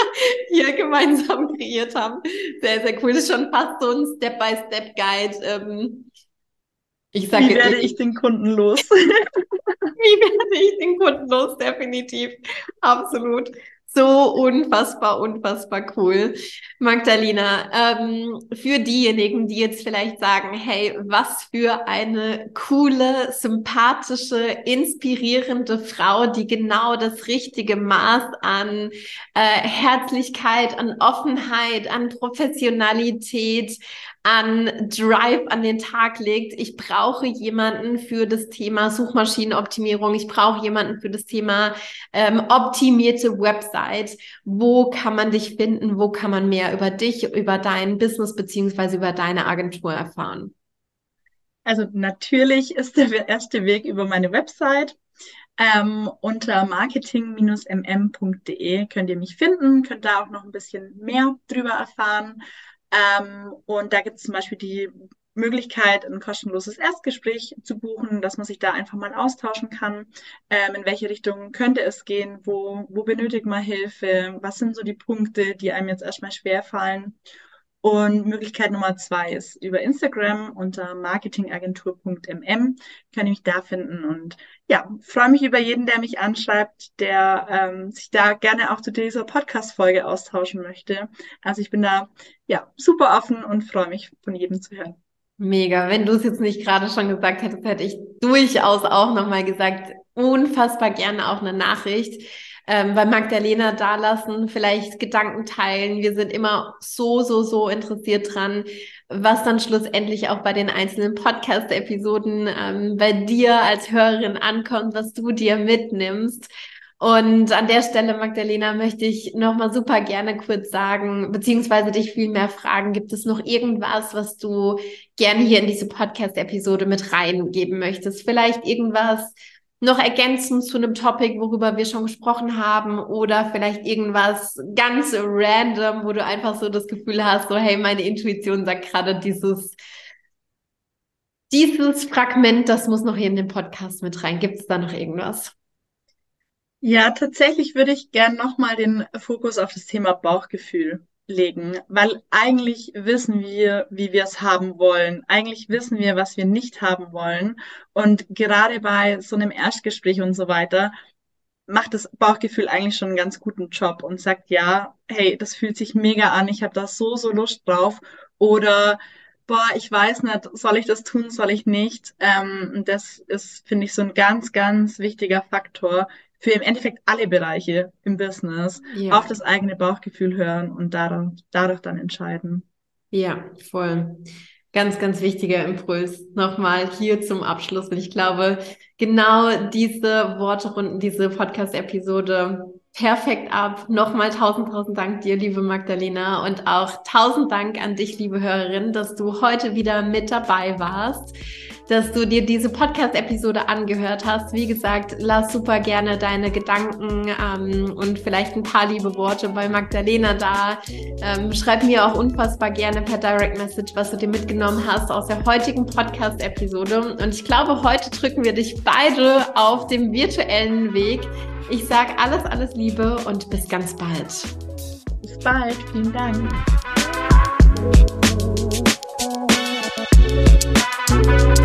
(laughs) hier gemeinsam kreiert haben. Sehr, sehr cool. Das ist schon fast so ein Step-by-Step-Guide. Ähm, Ich sage, Wie werde ich, ich den Kunden los? (laughs) Wie werde ich den Kunden los? Definitiv. Absolut. So unfassbar, unfassbar cool. Magdalena, ähm, für diejenigen, die jetzt vielleicht sagen, hey, was für eine coole, sympathische, inspirierende Frau, die genau das richtige Maß an äh, Herzlichkeit, an Offenheit, an Professionalität, an Drive an den Tag legt. Ich brauche jemanden für das Thema Suchmaschinenoptimierung. Ich brauche jemanden für das Thema ähm, optimierte Website. Wo kann man dich finden? Wo kann man mehr über dich, über dein Business beziehungsweise über deine Agentur erfahren? Also natürlich ist der erste Weg über meine Website. Ähm, unter marketing-mm.de könnt ihr mich finden, könnt da auch noch ein bisschen mehr drüber erfahren. Ähm, und da gibt es zum Beispiel die Möglichkeit, ein kostenloses Erstgespräch zu buchen, dass man sich da einfach mal austauschen kann. Ähm, in welche Richtung könnte es gehen? Wo, wo benötigt man Hilfe? Was sind so die Punkte, die einem jetzt erstmal schwerfallen? Und Möglichkeit Nummer zwei ist über Instagram unter marketingagentur.mm kann ich mich da finden. Und ja, freue mich über jeden, der mich anschreibt, der ähm, sich da gerne auch zu dieser Podcast-Folge austauschen möchte. Also ich bin da ja super offen und freue mich von jedem zu hören. Mega. Wenn du es jetzt nicht gerade schon gesagt hättest, hätte ich durchaus auch nochmal gesagt, unfassbar gerne auch eine Nachricht ähm, bei Magdalena dalassen, vielleicht Gedanken teilen. Wir sind immer so, so, so interessiert dran, was dann schlussendlich auch bei den einzelnen Podcast-Episoden ähm, bei dir als Hörerin ankommt, was du dir mitnimmst. Und an der Stelle, Magdalena, möchte ich nochmal super gerne kurz sagen, beziehungsweise dich viel mehr fragen, gibt es noch irgendwas, was du gerne hier in diese Podcast-Episode mit reingeben möchtest? Vielleicht irgendwas, noch ergänzen zu einem Topic, worüber wir schon gesprochen haben oder vielleicht irgendwas ganz random, wo du einfach so das Gefühl hast, so hey, meine Intuition sagt gerade dieses dieses Fragment, das muss noch hier in den Podcast mit rein. Gibt es da noch irgendwas? Ja, tatsächlich würde ich gern nochmal den Fokus auf das Thema Bauchgefühl legen, weil eigentlich wissen wir, wie wir es haben wollen. Eigentlich wissen wir, was wir nicht haben wollen. Und gerade bei so einem Erstgespräch und so weiter macht das Bauchgefühl eigentlich schon einen ganz guten Job und sagt, ja, hey, das fühlt sich mega an, ich habe da so, so Lust drauf. Oder boah, ich weiß nicht, soll ich das tun, soll ich nicht? Ähm, das ist, finde ich, so ein ganz, ganz wichtiger Faktor, für im Endeffekt alle Bereiche im Business ja. auf das eigene Bauchgefühl hören und dadurch, dadurch dann entscheiden. Ja, voll. Ganz, ganz wichtiger Impuls nochmal hier zum Abschluss. Und ich glaube, genau diese Worte runden diese Podcast-Episode perfekt ab. Nochmal tausend, tausend Dank dir, liebe Magdalena. Und auch tausend Dank an dich, liebe Hörerin, dass du heute wieder mit dabei warst dass du dir diese Podcast-Episode angehört hast. Wie gesagt, lass super gerne deine Gedanken ähm, und vielleicht ein paar liebe Worte bei Magdalena da. Ähm, schreib mir auch unfassbar gerne per Direct Message, was du dir mitgenommen hast aus der heutigen Podcast-Episode. Und ich glaube, heute drücken wir dich beide auf dem virtuellen Weg. Ich sage alles, alles Liebe und bis ganz bald. Bis bald. Vielen Dank. Thank you.